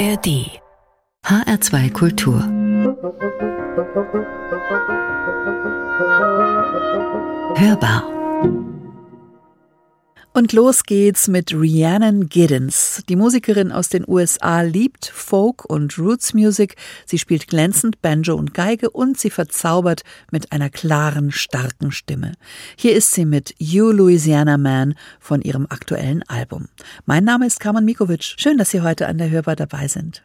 ARD HR2 Kultur. Hörbar und los geht's mit Rhiannon Giddens. Die Musikerin aus den USA liebt Folk und Roots Music. Sie spielt glänzend Banjo und Geige und sie verzaubert mit einer klaren, starken Stimme. Hier ist sie mit You Louisiana Man von ihrem aktuellen Album. Mein Name ist Carmen Mikovic. Schön, dass Sie heute an der Hörbar dabei sind.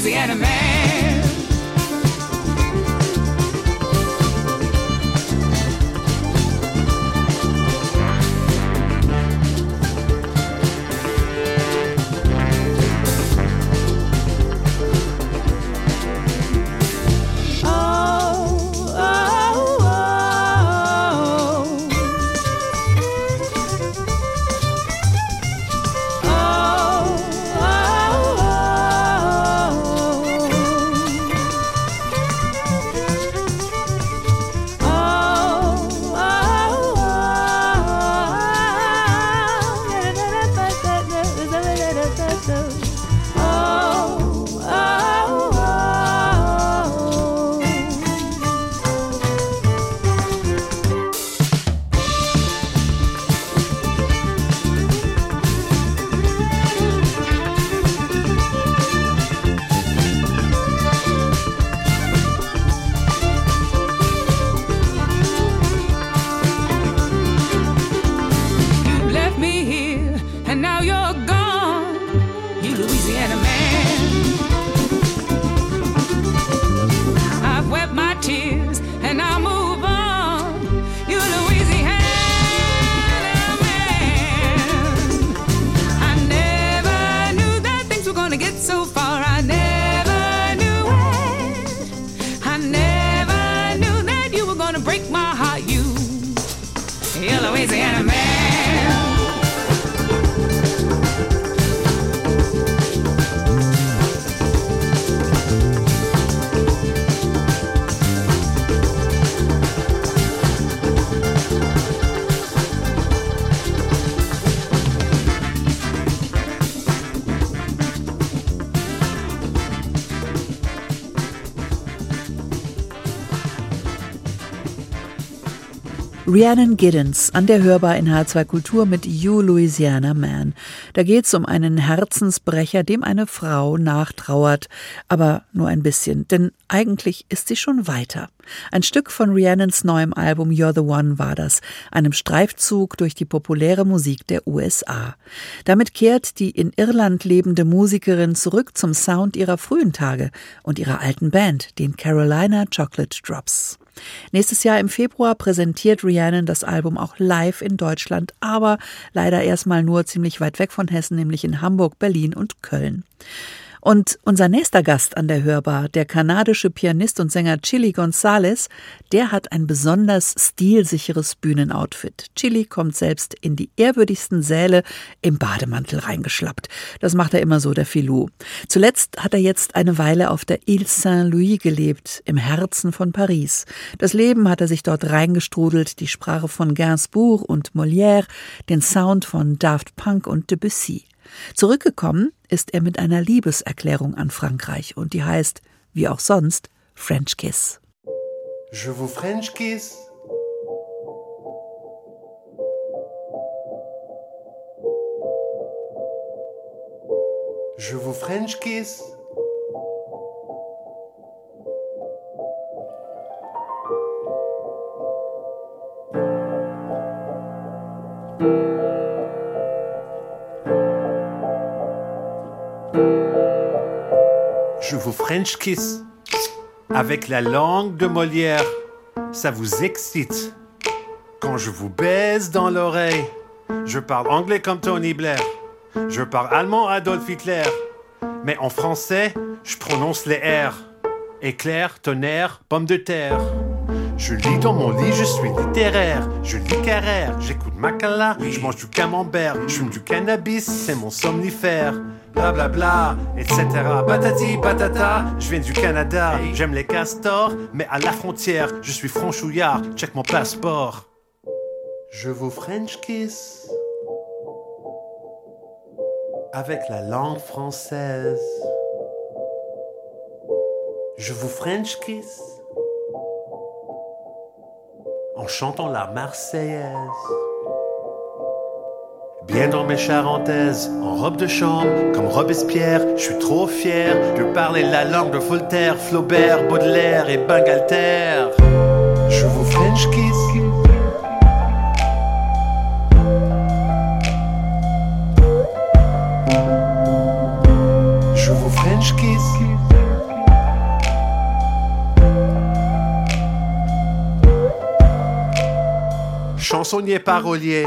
Louisiana man. Rhiannon Giddens an der Hörbar in H2 Kultur mit You Louisiana Man. Da geht's um einen Herzensbrecher, dem eine Frau nachtrauert, aber nur ein bisschen, denn eigentlich ist sie schon weiter. Ein Stück von Rhiannons neuem Album You're the One war das, einem Streifzug durch die populäre Musik der USA. Damit kehrt die in Irland lebende Musikerin zurück zum Sound ihrer frühen Tage und ihrer alten Band, den Carolina Chocolate Drops. Nächstes Jahr im Februar präsentiert Rhiannon das Album auch live in Deutschland, aber leider erstmal nur ziemlich weit weg von Hessen, nämlich in Hamburg, Berlin und Köln. Und unser nächster Gast an der Hörbar, der kanadische Pianist und Sänger Chili Gonzalez, der hat ein besonders stilsicheres Bühnenoutfit. Chili kommt selbst in die ehrwürdigsten Säle im Bademantel reingeschlappt. Das macht er immer so, der Filou. Zuletzt hat er jetzt eine Weile auf der Ile Saint-Louis gelebt, im Herzen von Paris. Das Leben hat er sich dort reingestrudelt, die Sprache von Gainsbourg und Molière, den Sound von Daft Punk und Debussy. Zurückgekommen ist er mit einer Liebeserklärung an Frankreich und die heißt, wie auch sonst, French Kiss. Je vous French kiss. Je vous French kiss. Je vous French kiss avec la langue de Molière. Ça vous excite. Quand je vous baise dans l'oreille, je parle anglais comme Tony Blair. Je parle allemand Adolf Hitler. Mais en français, je prononce les R. Éclair, tonnerre, pomme de terre. Je lis dans mon lit, je suis littéraire. Je lis Carrère, j'écoute Macala, je mange du camembert, je fume du cannabis, c'est mon somnifère. Blablabla, bla, bla, etc. Patati patata, je viens du Canada. J'aime les castors, mais à la frontière, je suis franchouillard. Check mon passeport. Je vous French kiss avec la langue française. Je vous French kiss en chantant la Marseillaise. Bien dans mes charentaises, en robe de chambre, comme Robespierre, je suis trop fier de parler la langue de Voltaire, Flaubert, Baudelaire et Bangalter. Je vous French kiss. Je vous French kiss. Chansonnier parolier,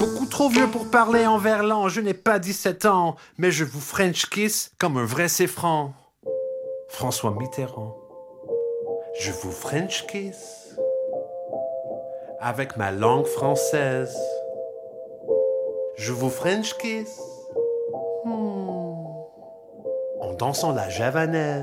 Beaucoup trop vieux pour parler en verlan, je n'ai pas 17 ans, mais je vous French kiss comme un vrai séfran. François Mitterrand. Je vous French kiss avec ma langue française. Je vous French kiss en dansant la javanaise.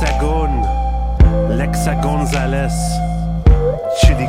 L'hexagone, l'hexagonzales, Chili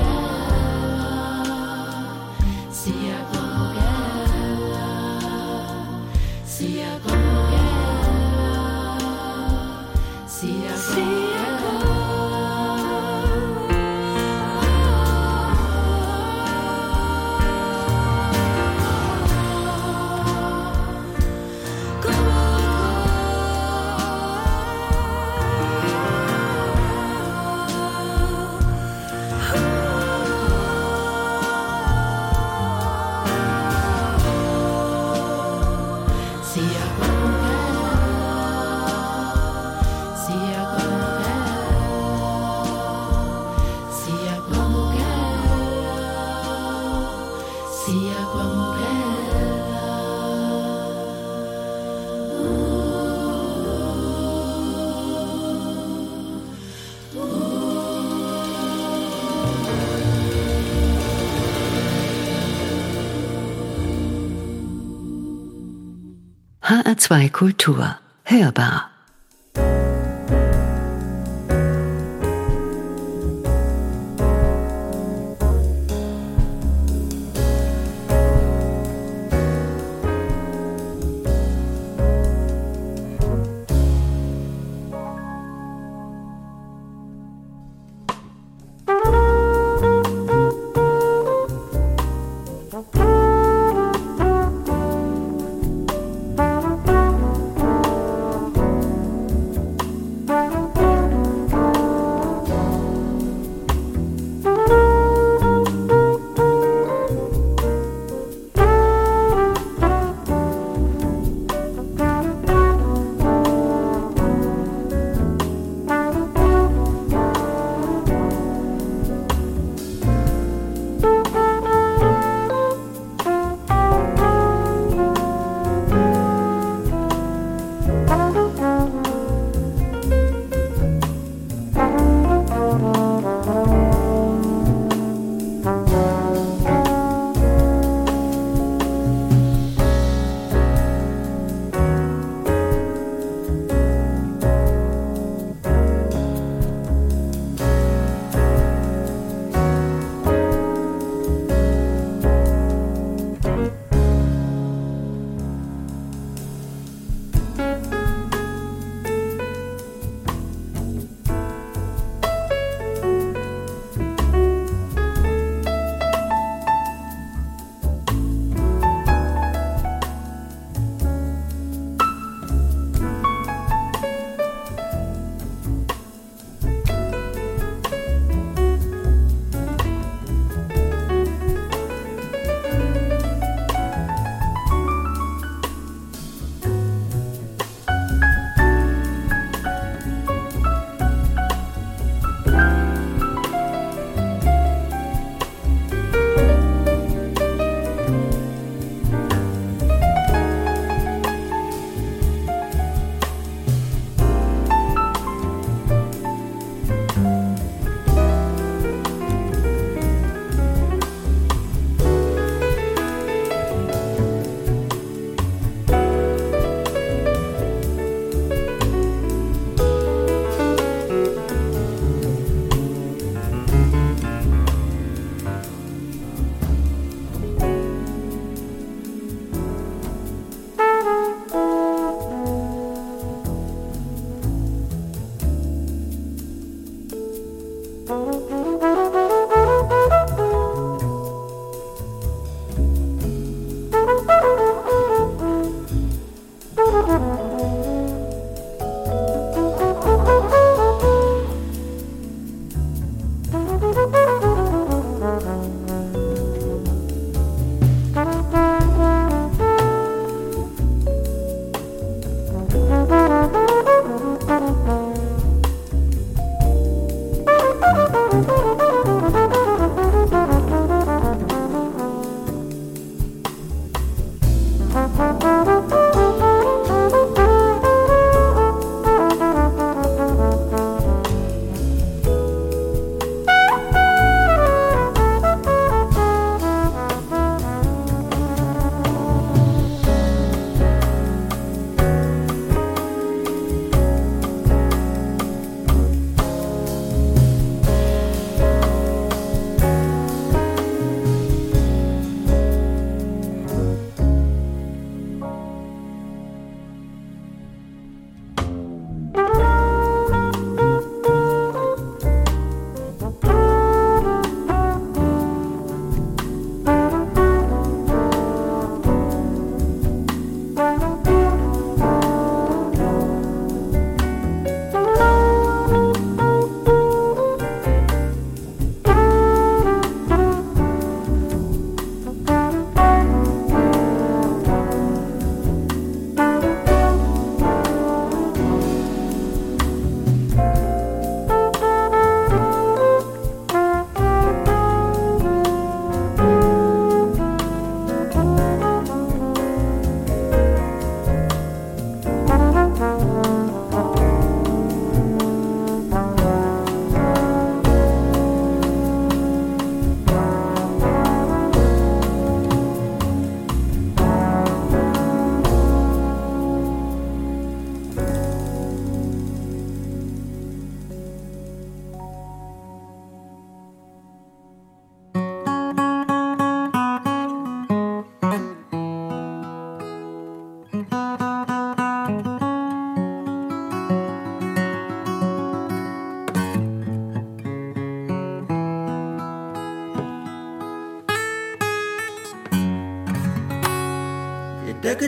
HR2 Kultur. Hörbar. Thank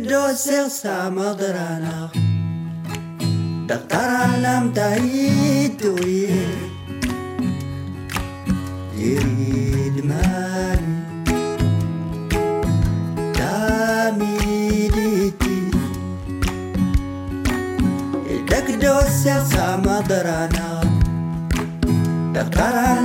doce samadrana Daktara lam taitu يريد مالي تاميديتي الدك دوسة سامدرانا دكتور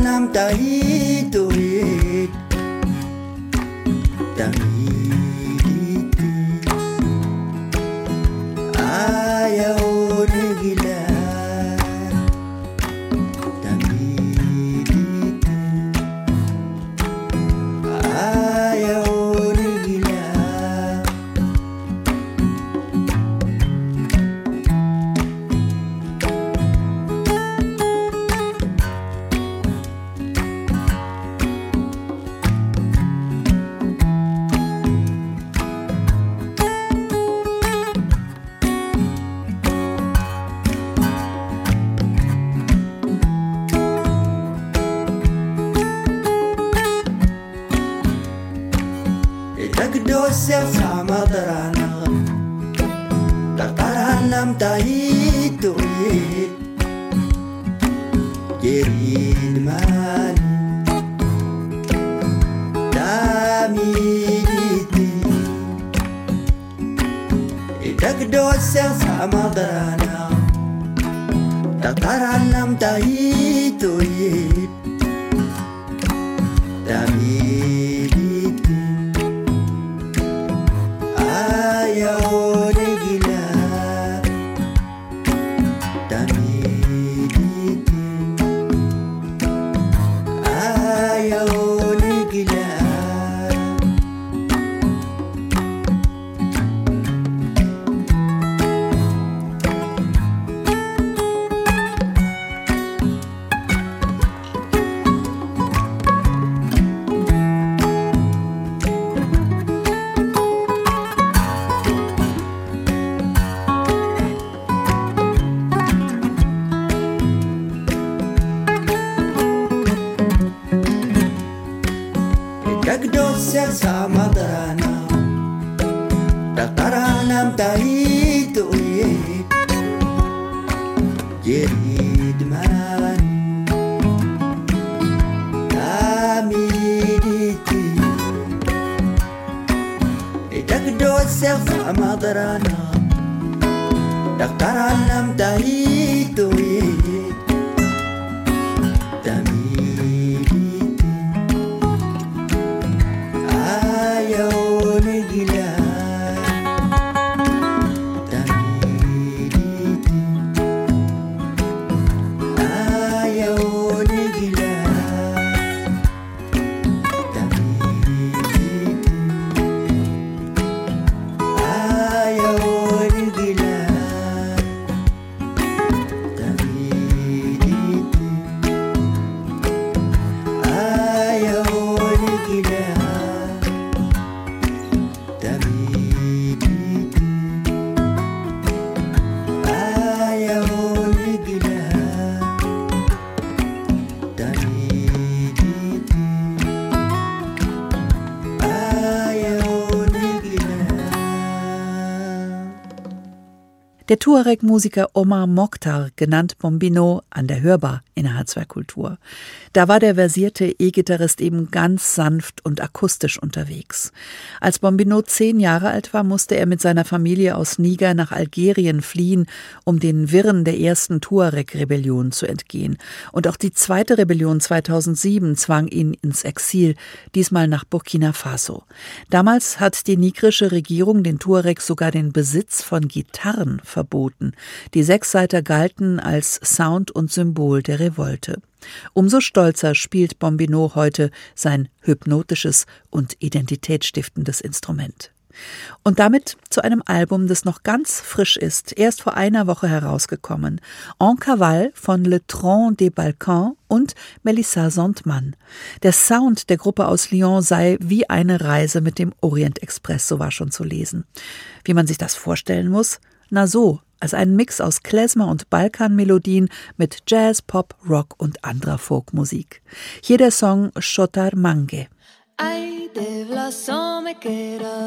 Der Tuareg-Musiker Omar Mokhtar, genannt Bombino, an der Hörbar in der H2 Kultur. Da war der versierte E-Gitarrist eben ganz sanft und akustisch unterwegs. Als Bombino zehn Jahre alt war, musste er mit seiner Familie aus Niger nach Algerien fliehen, um den Wirren der ersten Tuareg-Rebellion zu entgehen. Und auch die zweite Rebellion 2007 zwang ihn ins Exil, diesmal nach Burkina Faso. Damals hat die nigrische Regierung den Tuareg sogar den Besitz von Gitarren. Die Sechsseiter galten als Sound und Symbol der Revolte. Umso stolzer spielt Bombino heute sein hypnotisches und identitätsstiftendes Instrument. Und damit zu einem Album, das noch ganz frisch ist, erst vor einer Woche herausgekommen. En Cavale von Le Tron des Balkans und Melissa Sondmann. Der Sound der Gruppe aus Lyon sei wie eine Reise mit dem Orient Express, so war schon zu lesen. Wie man sich das vorstellen muss? Na so, als einen Mix aus Klezmer und Balkanmelodien mit Jazz, Pop, Rock und anderer Folkmusik. Hier der Song Shotar Mange. Ay, de vlasom me quera.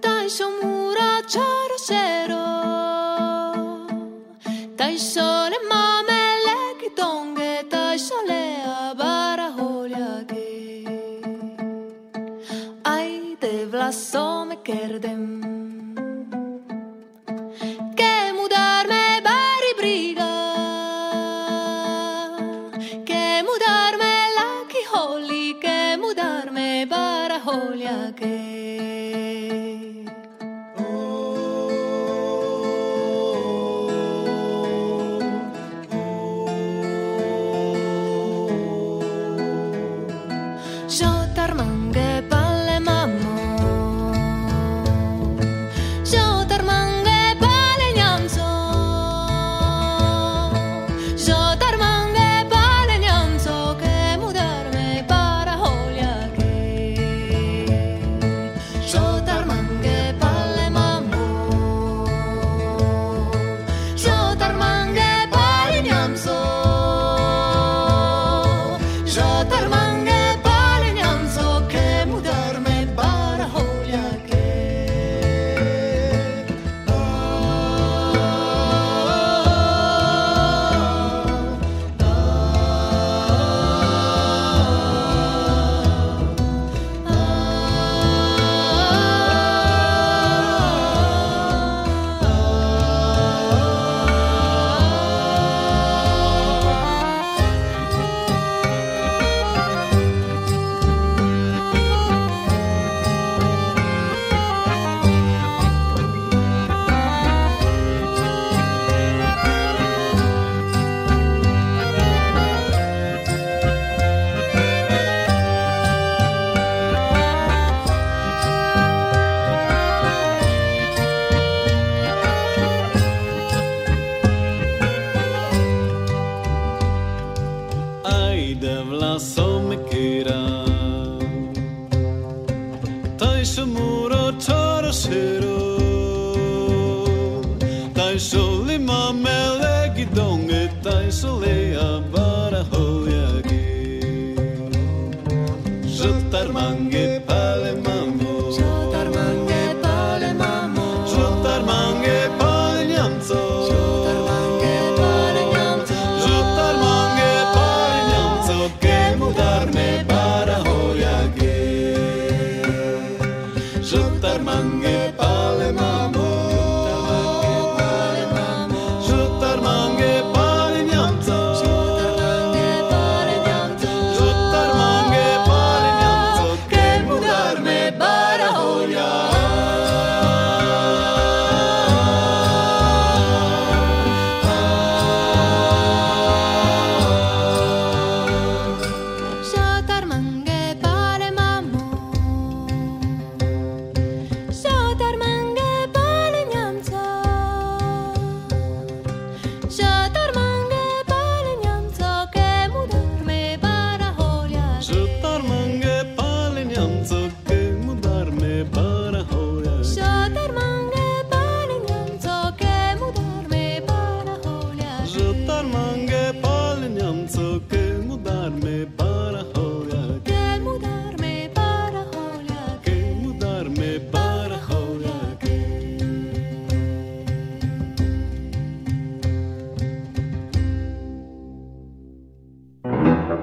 Tai shomura charo shero. Tai shole mamele ki tonge. Tai shole abara holiage. Ay, de vlasom me kerdem. holy again. Vlasom me kira Tai shmuro toro shiro Tai sholi ma mele gidonge Tai sholi abara hoyagi Jotar mange pale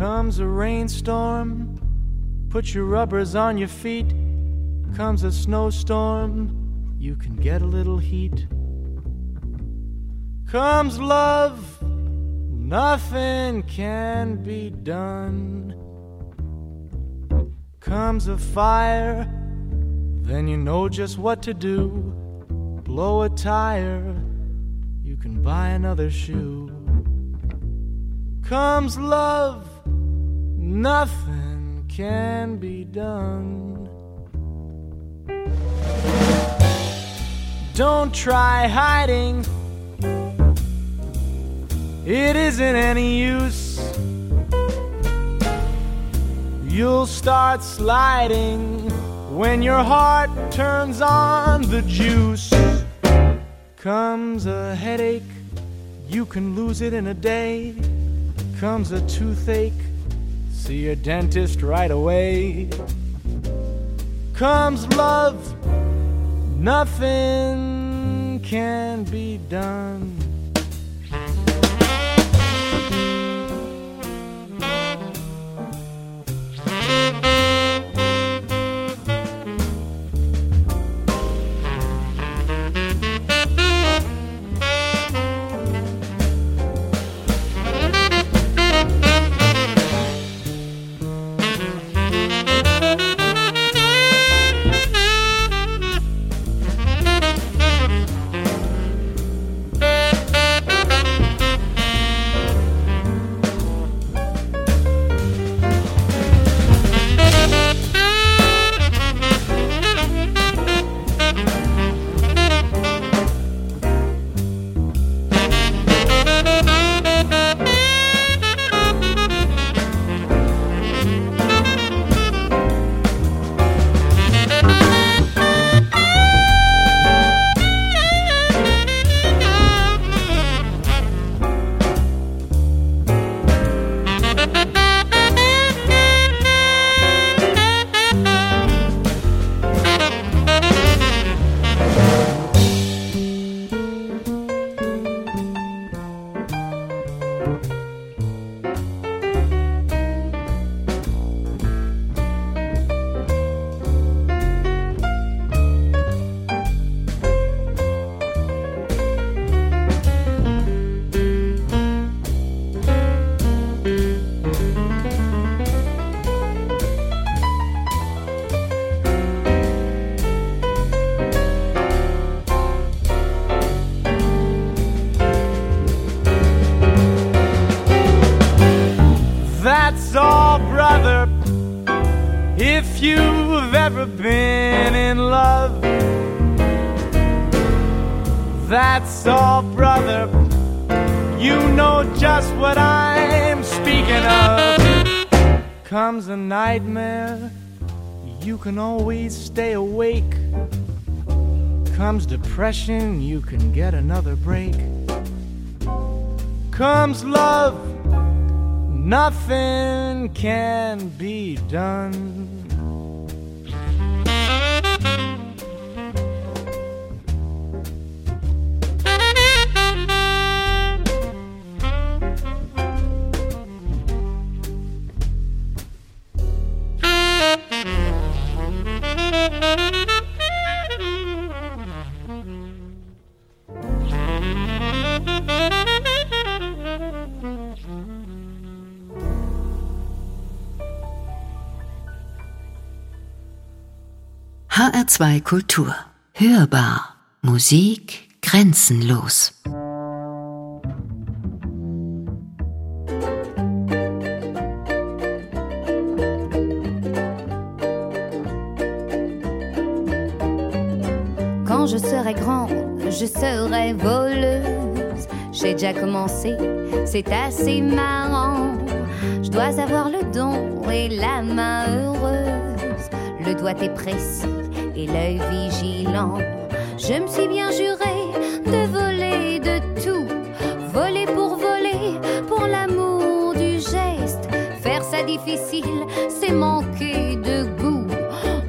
Comes a rainstorm, put your rubbers on your feet. Comes a snowstorm, you can get a little heat. Comes love, nothing can be done. Comes a fire, then you know just what to do. Blow a tire, you can buy another shoe. Comes love, nothing can be done. Don't try hiding, it isn't any use. You'll start sliding when your heart turns on the juice. Comes a headache, you can lose it in a day. Comes a toothache, see your dentist right away. Comes love, nothing can be done. If you've ever been in love, that's all, brother. You know just what I'm speaking of. Comes a nightmare, you can always stay awake. Comes depression, you can get another break. Comes love nothing can be done. HR2 Kultur. Hörbar. Musik grenzenlos. Quand je serai grande, je serai voleuse. J'ai déjà commencé, c'est assez marrant. Je dois avoir le don et la main heureuse. Le doigt est précis l'œil vigilant. Je me suis bien juré de voler de tout. Voler pour voler, pour l'amour du geste. Faire ça difficile, c'est manquer de goût.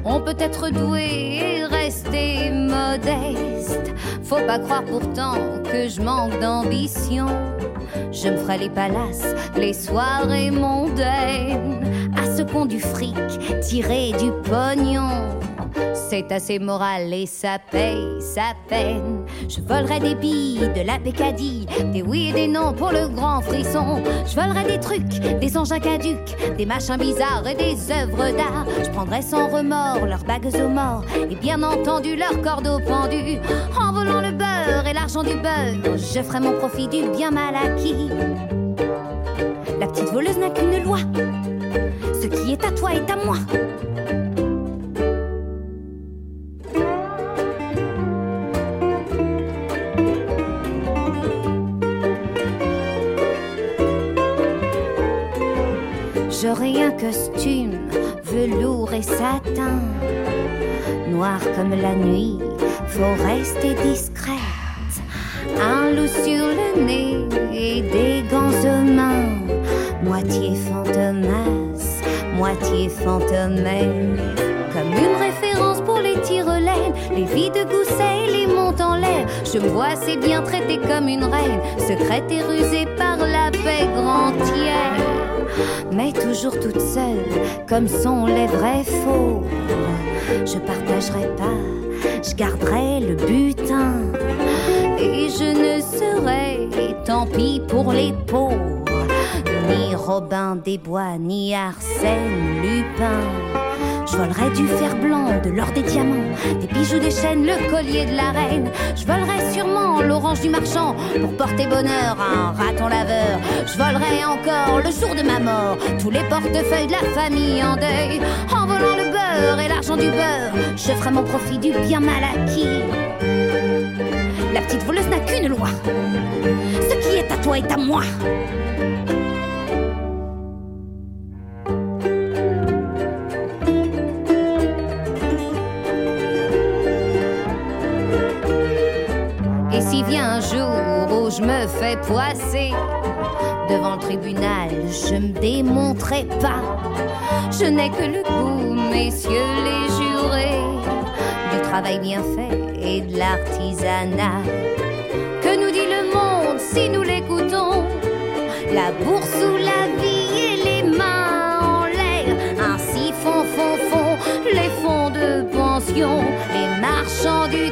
On peut être doué et rester modeste. Faut pas croire pourtant que je manque d'ambition. Je me ferai les palaces, les soirées mondaines. À ce qu'on du fric, tirer du pognon. C'est assez moral et ça paye sa peine. Je volerai des billes, de la pécadille, des oui et des non pour le grand frisson. Je volerai des trucs, des engins caducs, des machins bizarres et des œuvres d'art. Je prendrai sans remords leurs bagues aux morts et bien entendu leurs cordeaux pendus. En volant le beurre et l'argent du beurre, je ferai mon profit du bien mal acquis. La petite voleuse n'a qu'une loi. Ce qui est à toi est à moi. J'aurai un costume, velours et satin, noir comme la nuit, faut rester discrète. Un loup sur le nez et des gants aux mains, moitié fantomas, moitié fantomène. Comme une référence pour les tire-laines, les vies de gousset et les montes en l'air. Je me vois assez bien traitée comme une reine, secrète et rusée par mais toujours toute seule, comme sont les vrais faux. Je partagerai pas, je garderai le butin, et je ne serai, tant pis pour les pauvres, ni Robin des Bois, ni Arsène Lupin. Je volerai du fer blanc, de l'or des diamants, des bijoux des chaînes, le collier de la reine. Je volerai sûrement l'orange du marchand pour porter bonheur à un raton laveur. Je volerai encore le jour de ma mort tous les portefeuilles de la famille en deuil. En volant le beurre et l'argent du beurre, je ferai mon profit du bien mal acquis. La petite voleuse n'a qu'une loi. Ce qui est à toi est à moi. Devant le tribunal, je me démontrerai pas. Je n'ai que le goût, messieurs les jurés, du travail bien fait et de l'artisanat. Que nous dit le monde si nous l'écoutons? La bourse ou la vie et les mains en l'air. Ainsi font, font, font les fonds de pension, les marchands du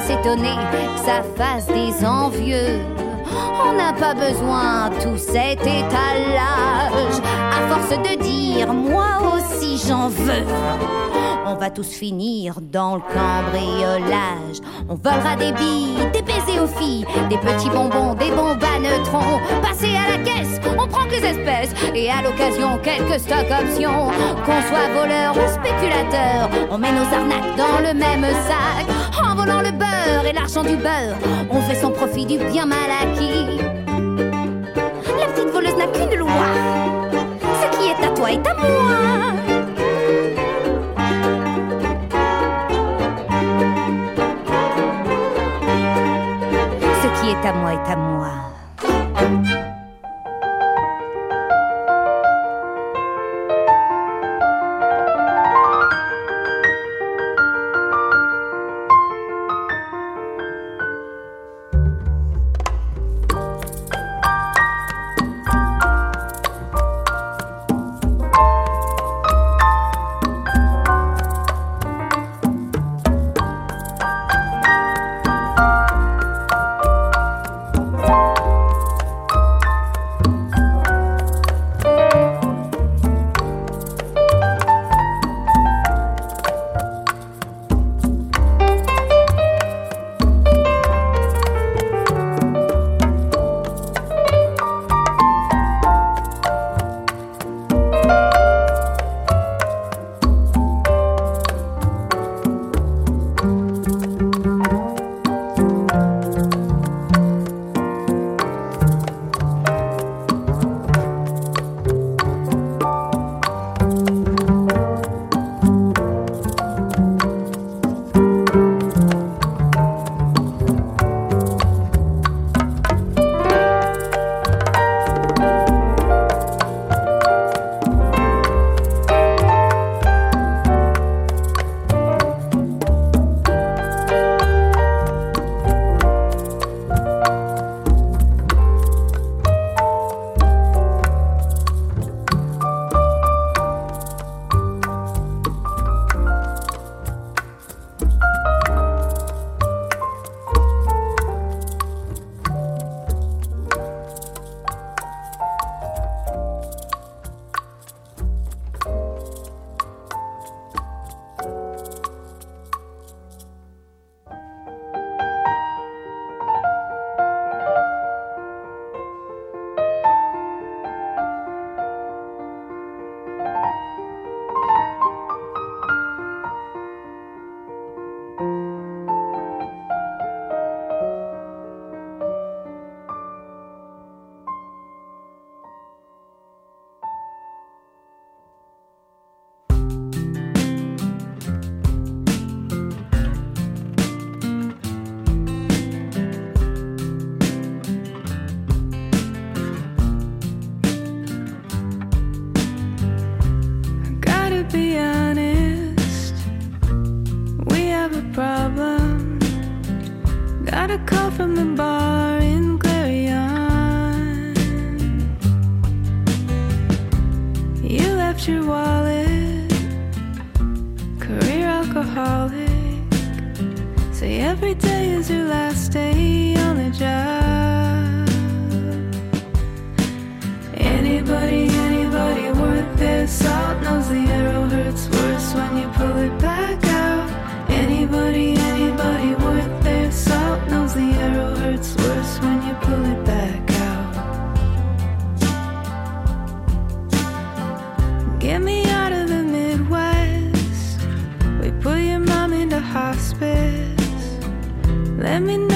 s'étonner que ça fasse des envieux. On n'a pas besoin tout cet étalage. À force de dire moi aussi j'en veux. On va tous finir dans le cambriolage. On volera des billes, des baisers aux filles, des petits bonbons, des bombes à neutrons. Passer à la caisse, on prend que les espèces et à l'occasion quelques stock options. Qu'on soit voleur ou spéculateur, on met nos arnaques dans le même sac. Volant le beurre et l'argent du beurre, on fait son profit du bien mal acquis. La petite voleuse n'a qu'une loi. Get me out of the Midwest. We put your mom into hospice. Let me know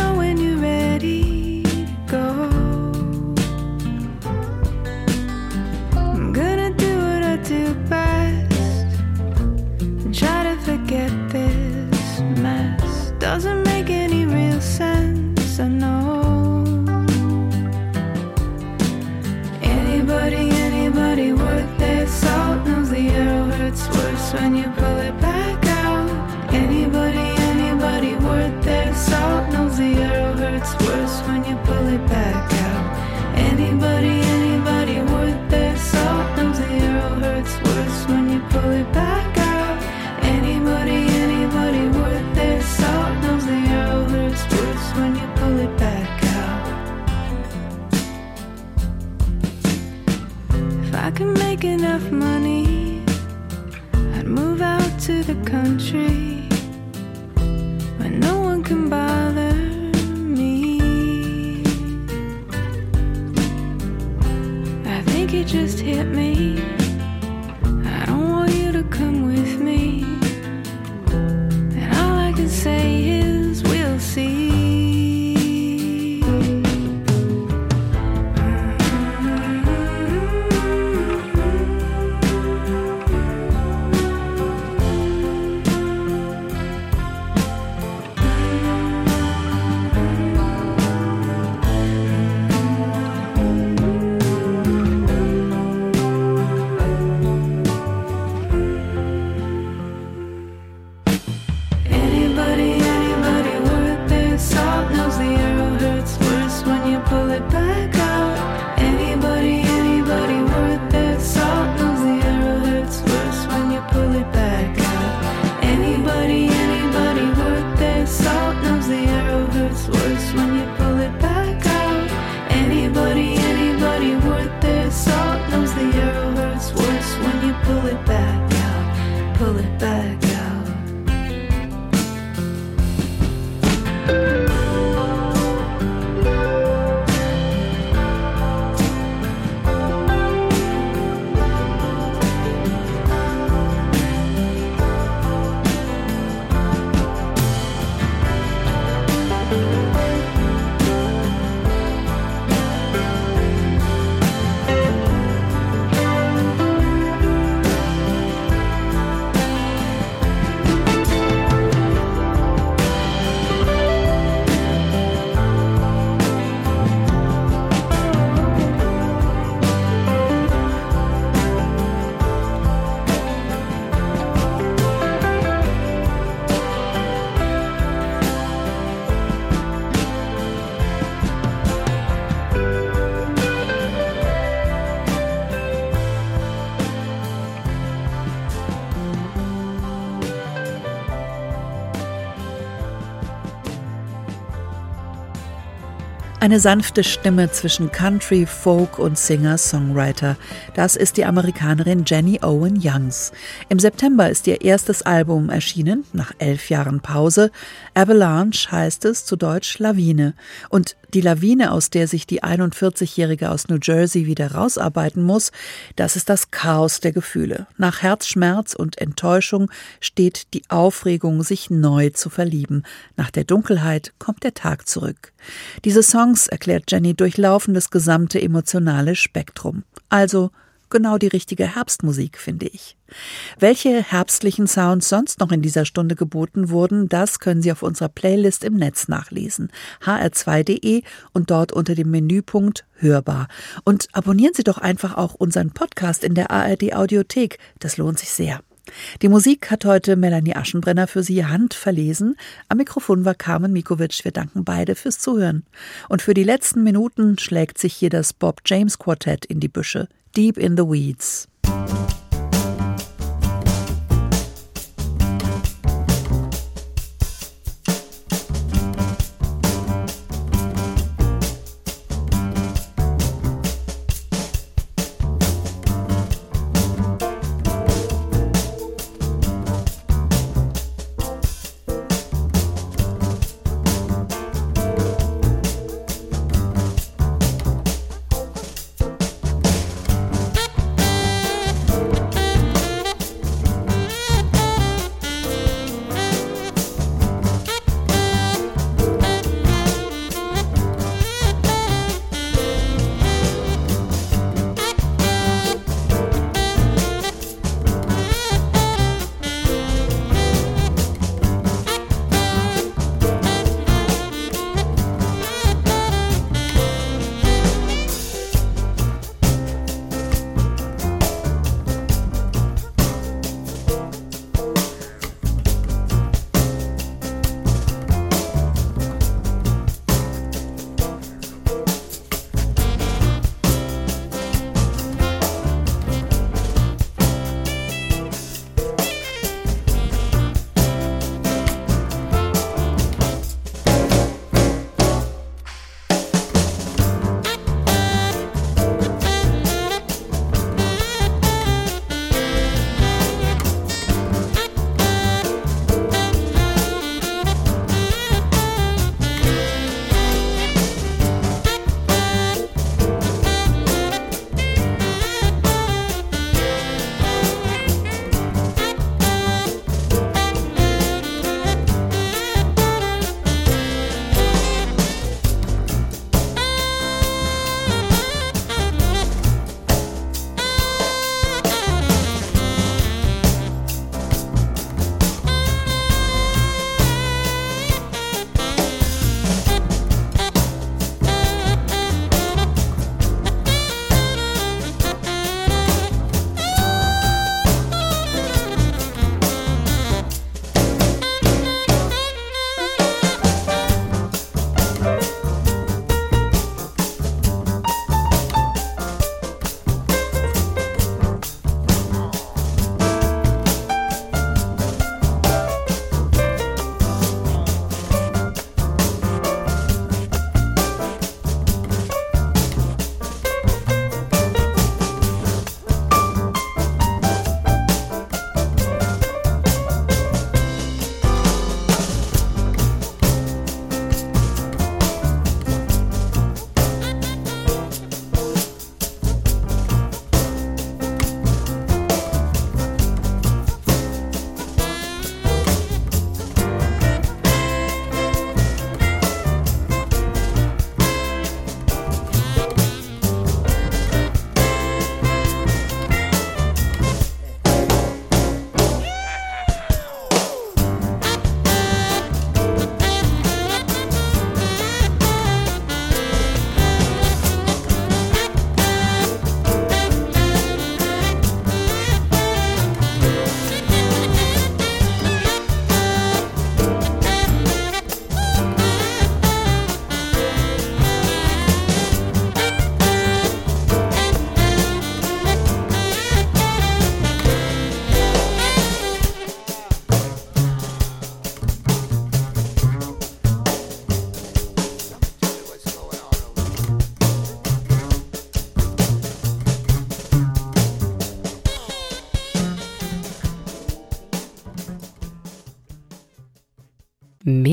Eine sanfte Stimme zwischen Country, Folk und Singer-Songwriter. Das ist die Amerikanerin Jenny Owen Youngs. Im September ist ihr erstes Album erschienen, nach elf Jahren Pause. Avalanche heißt es, zu Deutsch Lawine. Und die Lawine, aus der sich die 41-Jährige aus New Jersey wieder rausarbeiten muss, das ist das Chaos der Gefühle. Nach Herzschmerz und Enttäuschung steht die Aufregung, sich neu zu verlieben. Nach der Dunkelheit kommt der Tag zurück. Diese Songs, erklärt Jenny, durchlaufen das gesamte emotionale Spektrum. Also genau die richtige Herbstmusik, finde ich. Welche herbstlichen Sounds sonst noch in dieser Stunde geboten wurden, das können Sie auf unserer Playlist im Netz nachlesen. hr2.de und dort unter dem Menüpunkt Hörbar. Und abonnieren Sie doch einfach auch unseren Podcast in der ARD Audiothek. Das lohnt sich sehr. Die Musik hat heute Melanie Aschenbrenner für Sie Hand verlesen. Am Mikrofon war Carmen Mikovic. Wir danken beide fürs Zuhören. Und für die letzten Minuten schlägt sich hier das Bob James Quartett in die Büsche. deep in the weeds.